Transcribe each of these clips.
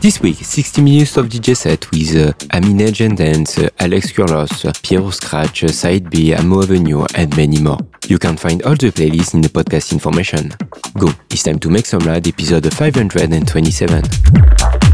This week, 60 minutes of DJ set with uh, Amine Dance, uh, Alex Kurlos, Piero Scratch, uh, Side B, Amo Avenue, and many more. You can find all the playlists in the podcast information. Go, it's time to Make Some Loud episode 527.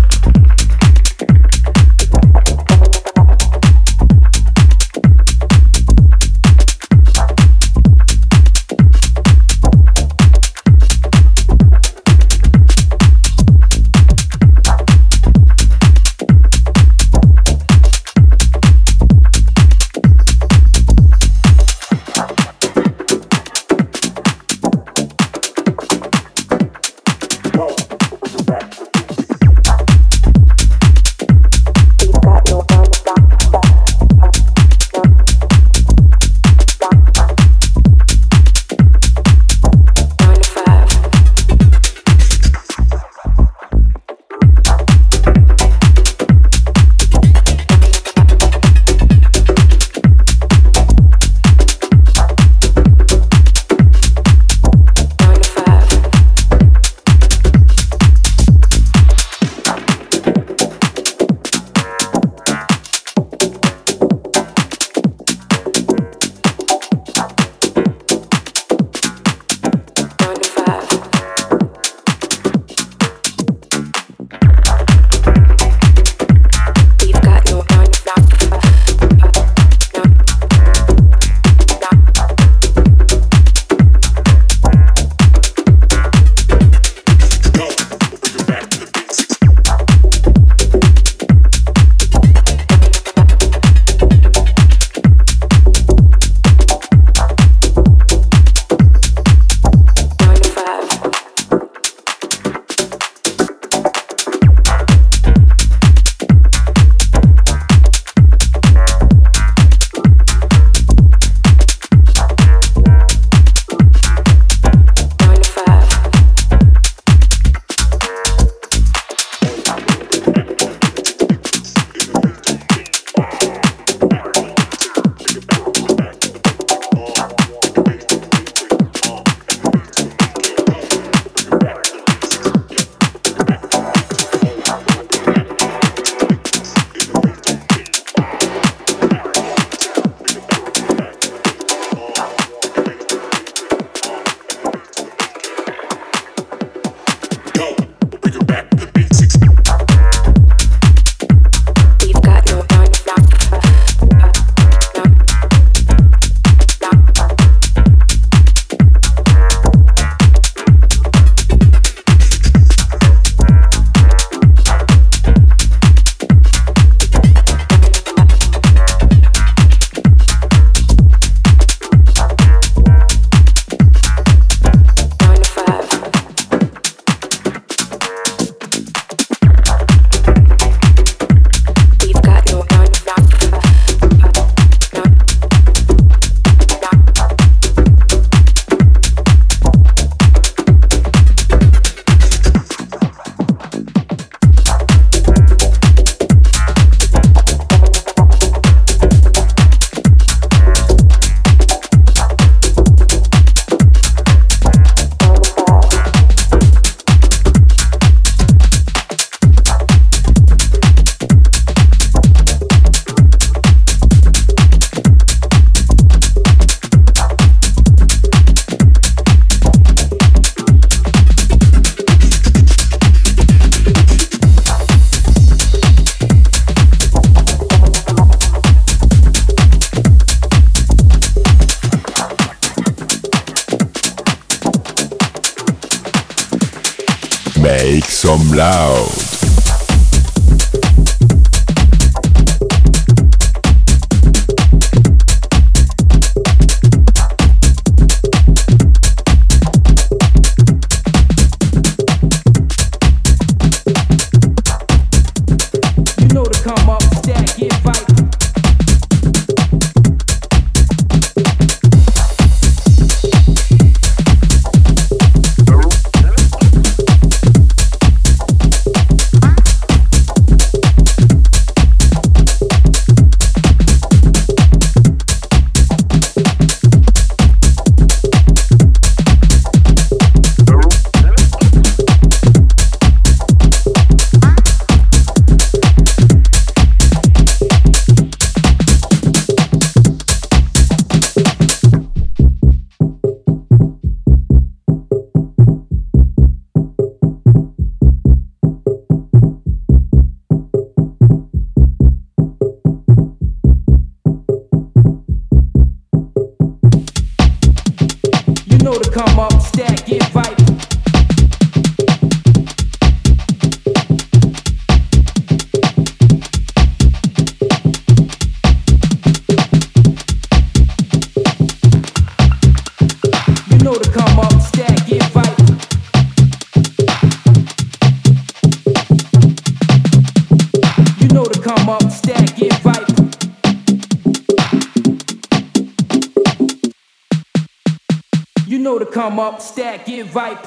Come up, stack, get right.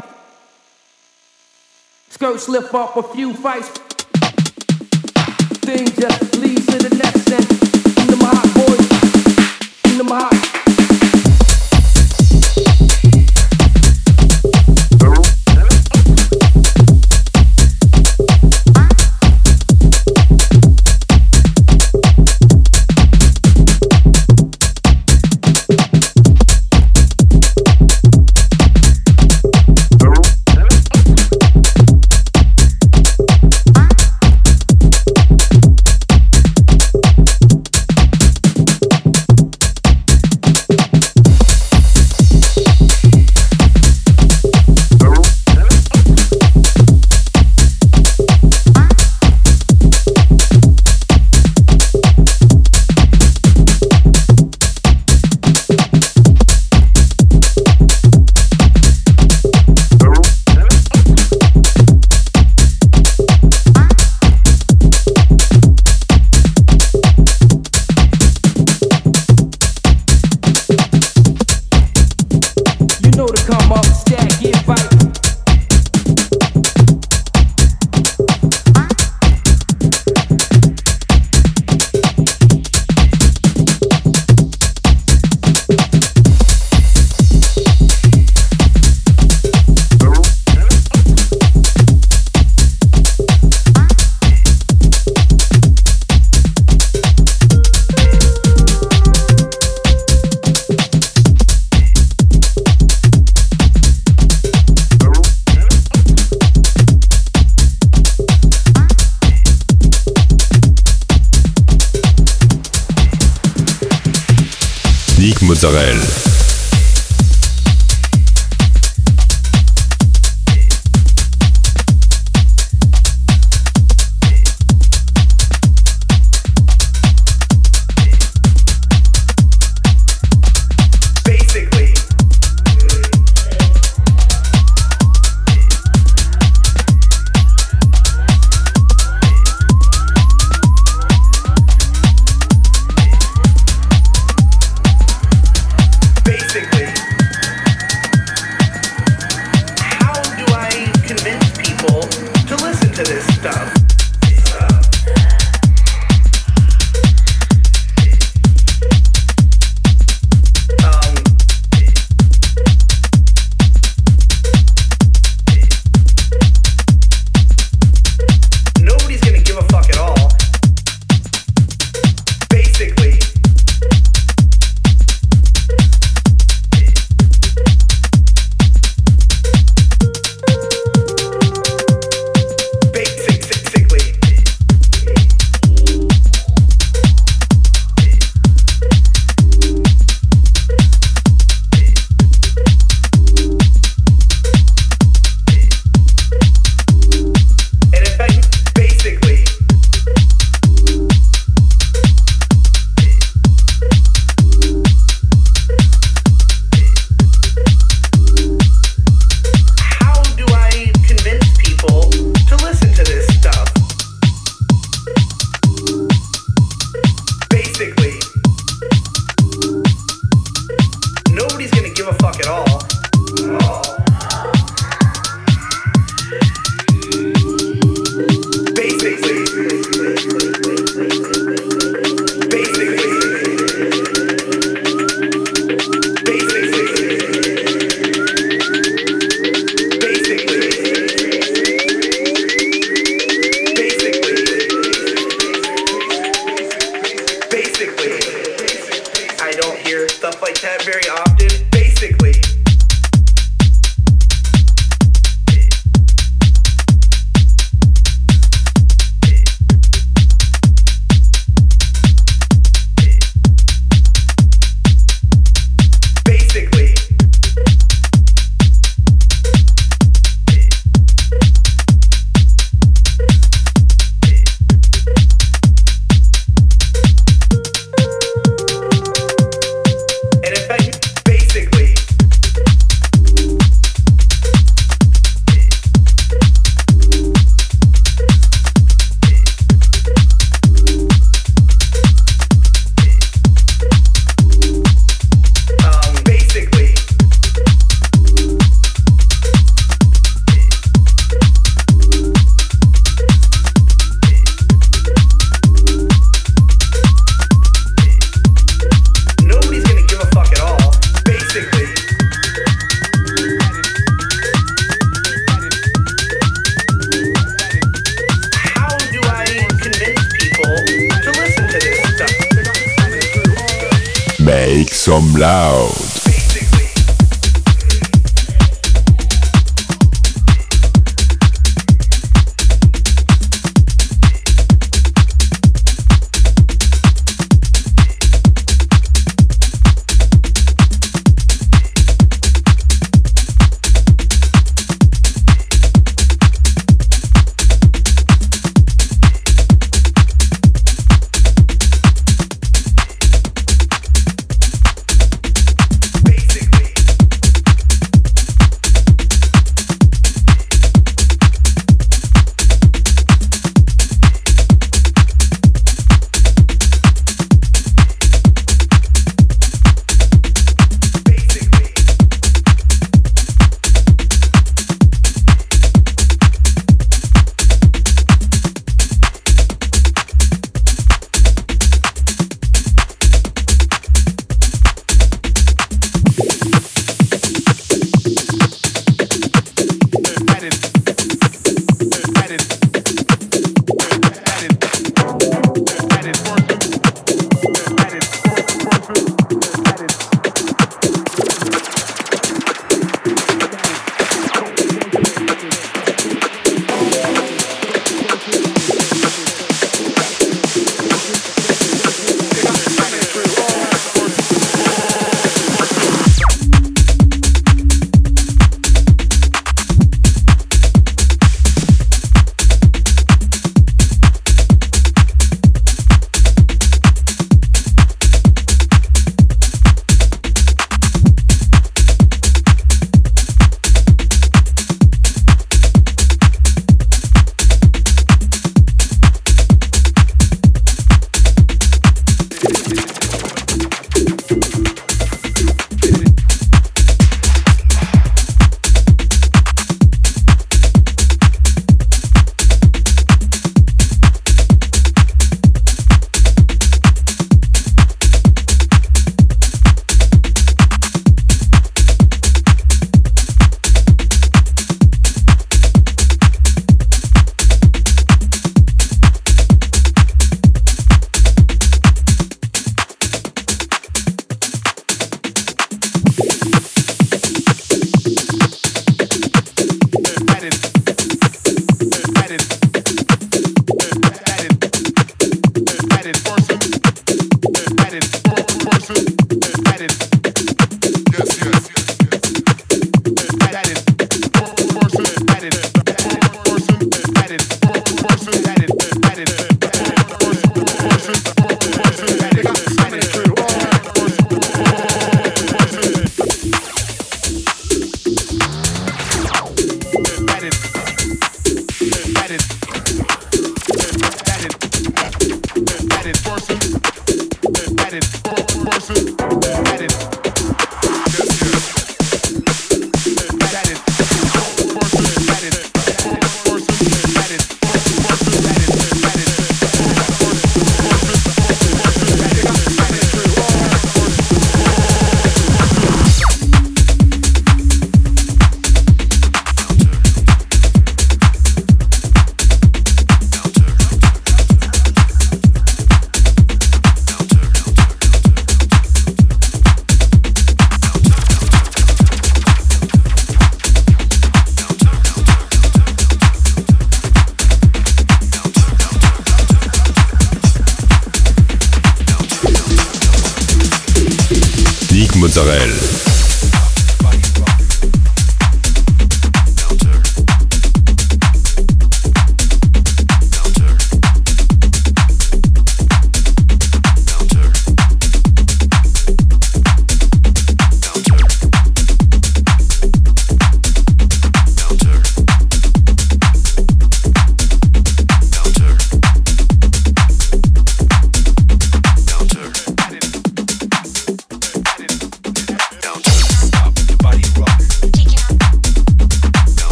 Skirt slip off a few fights. Things just leads to the next and into my hot boys, into my hot. Sorel. to this.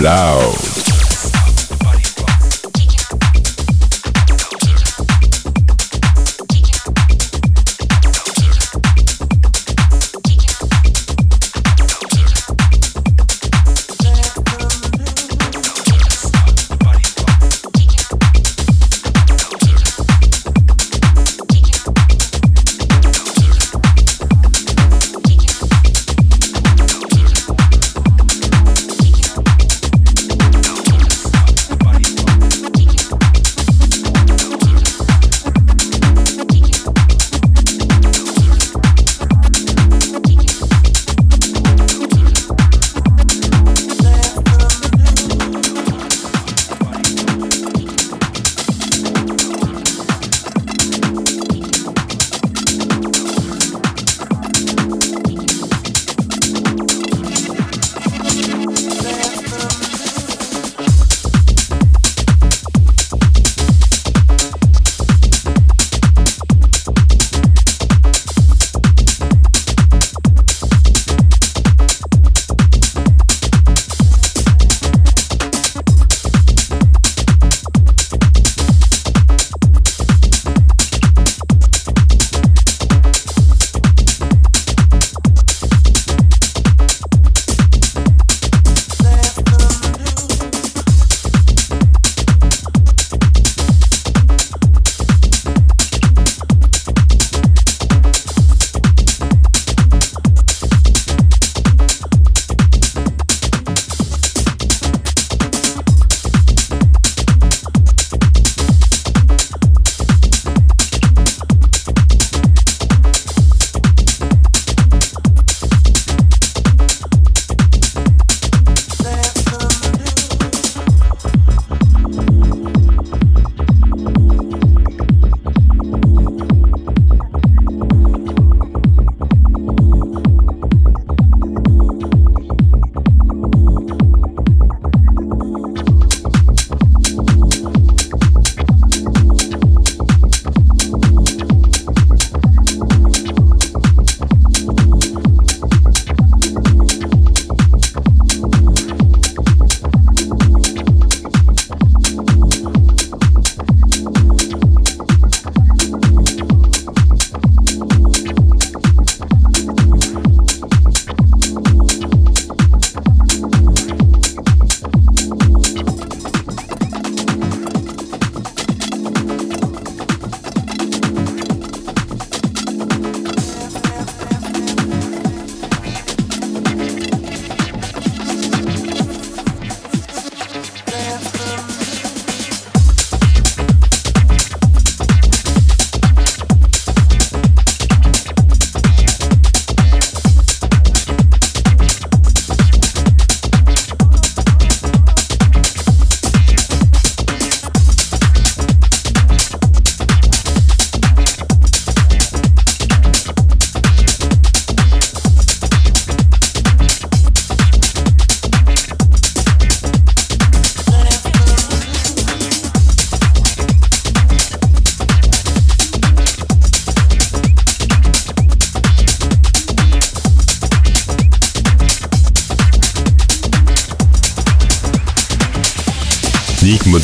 loud.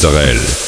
Nick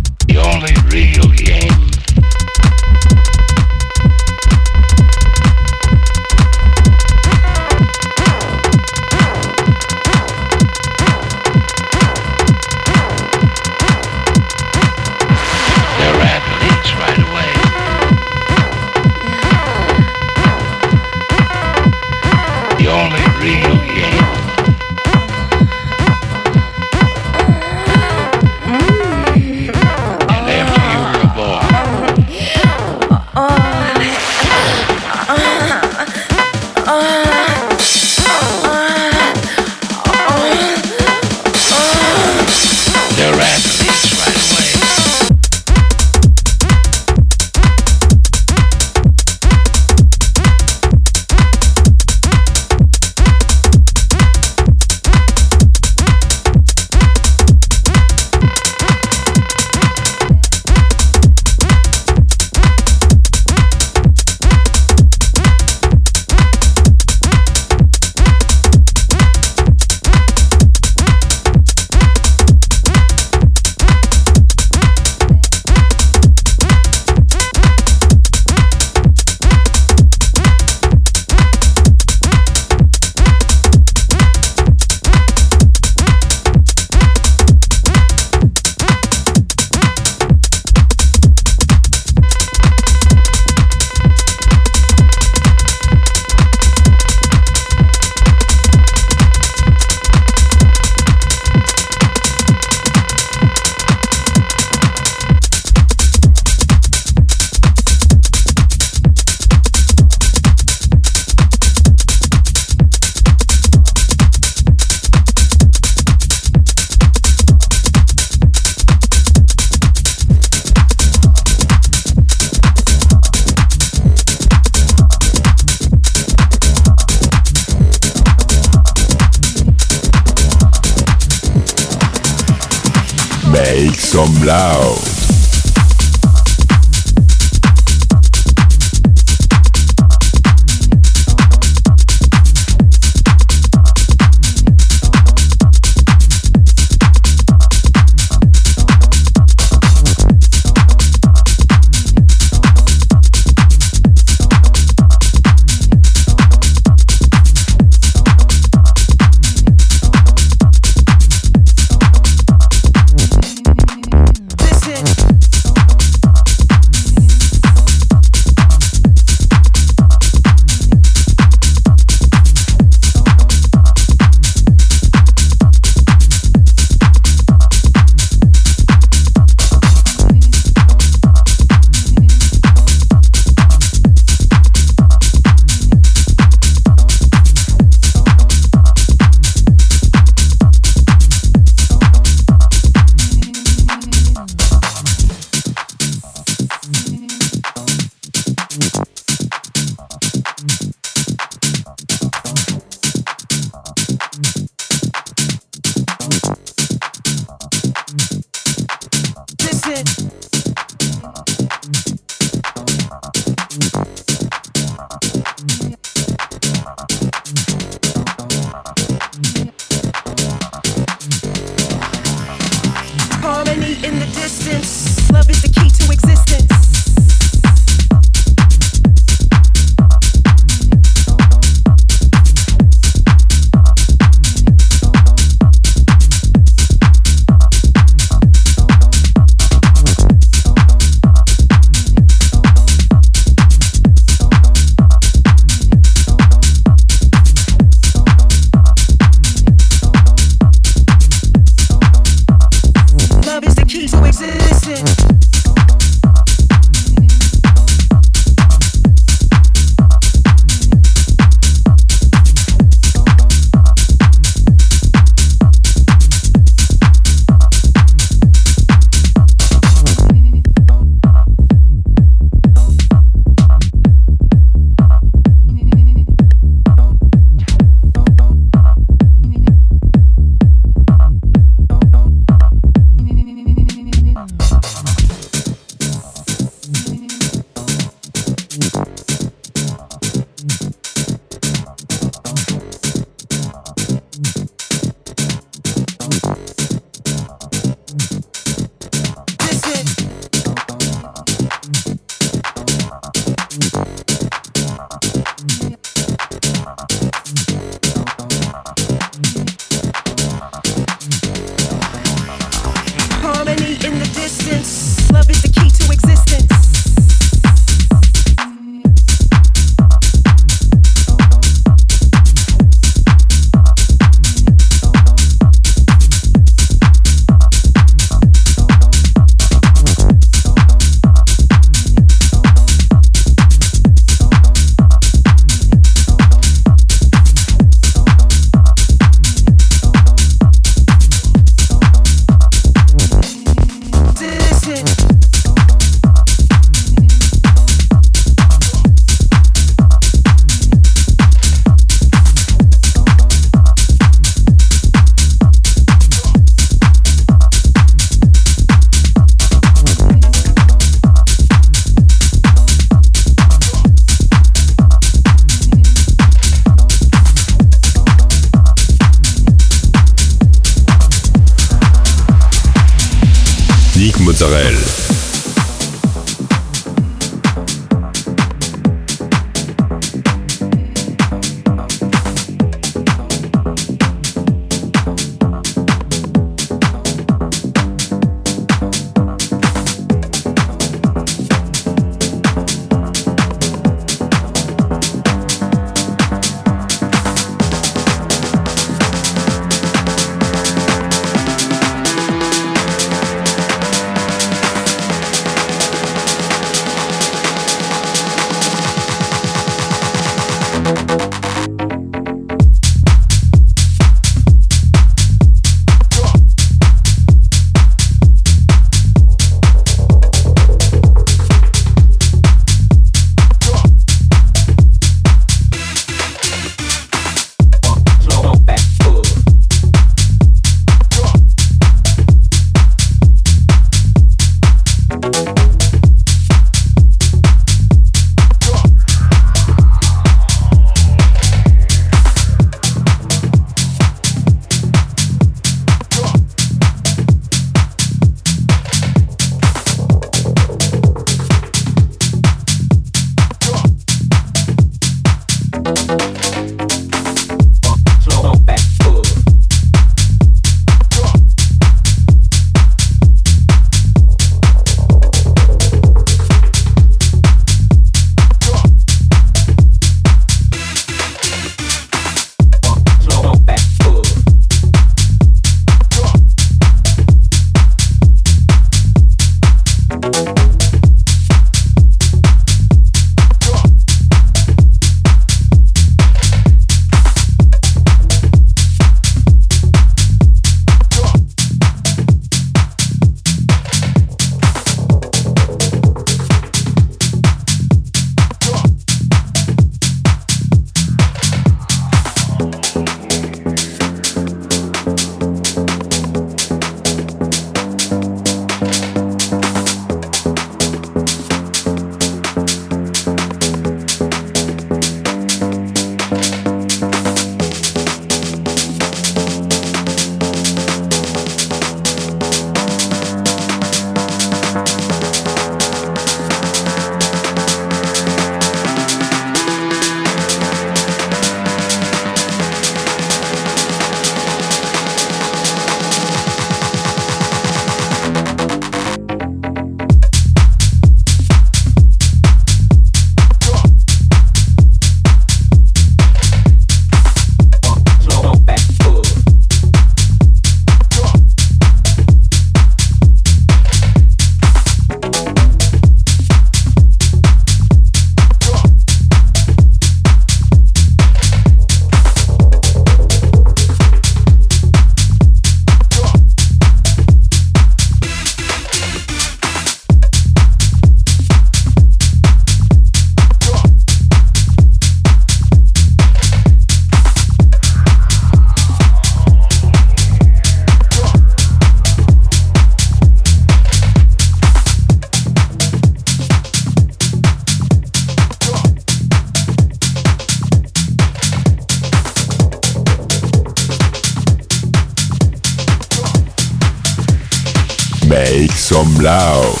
Blau.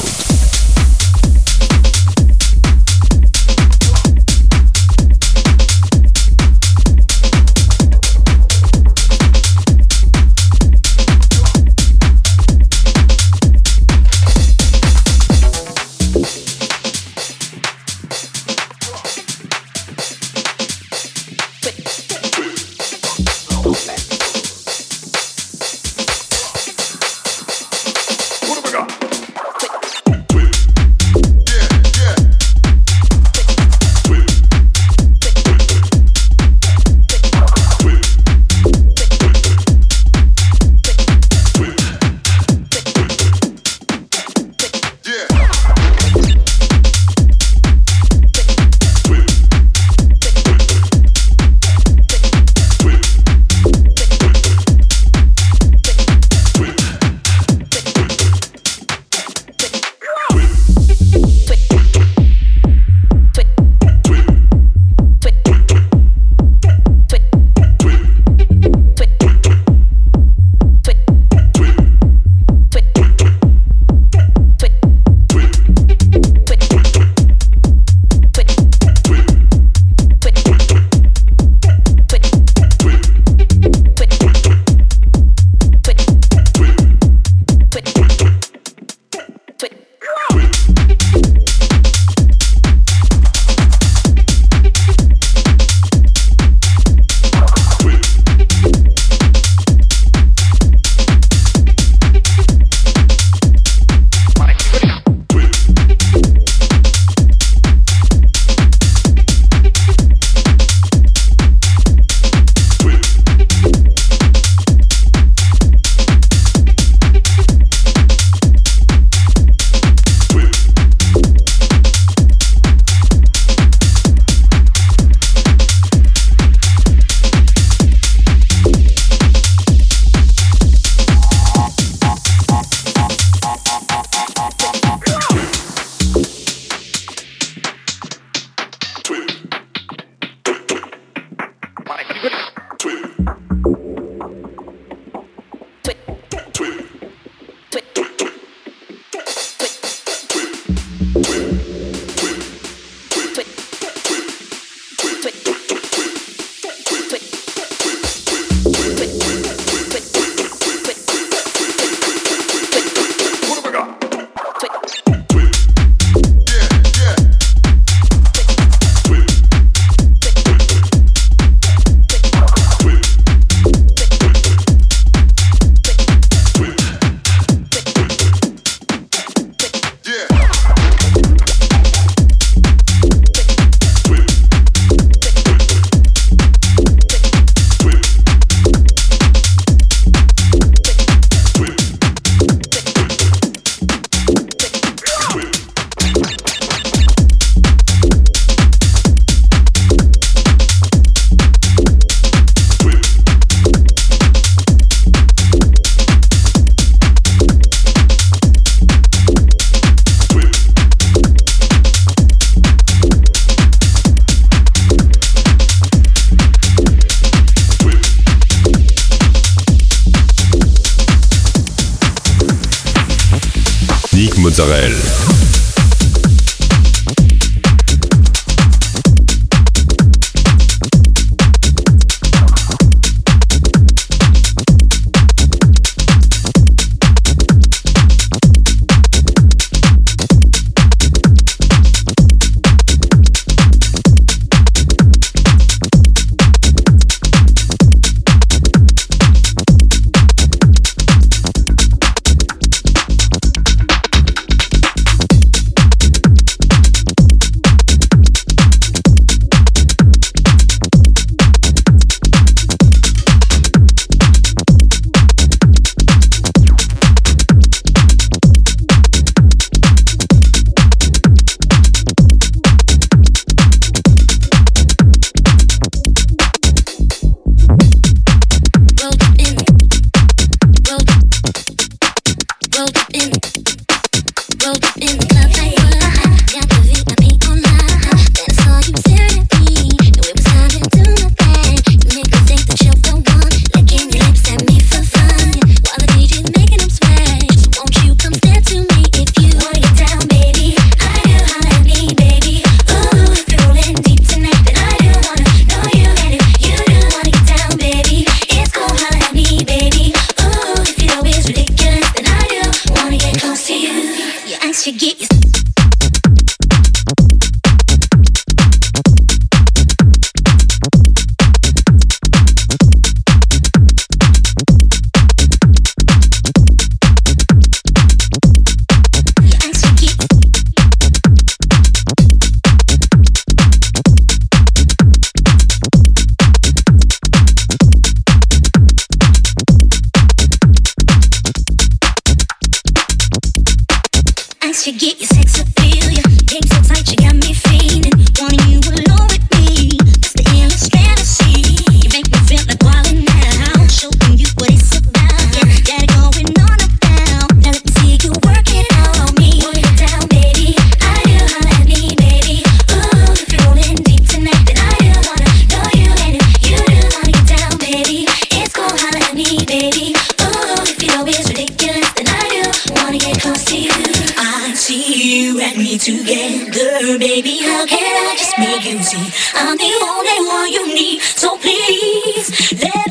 I'm the only one you need. So please let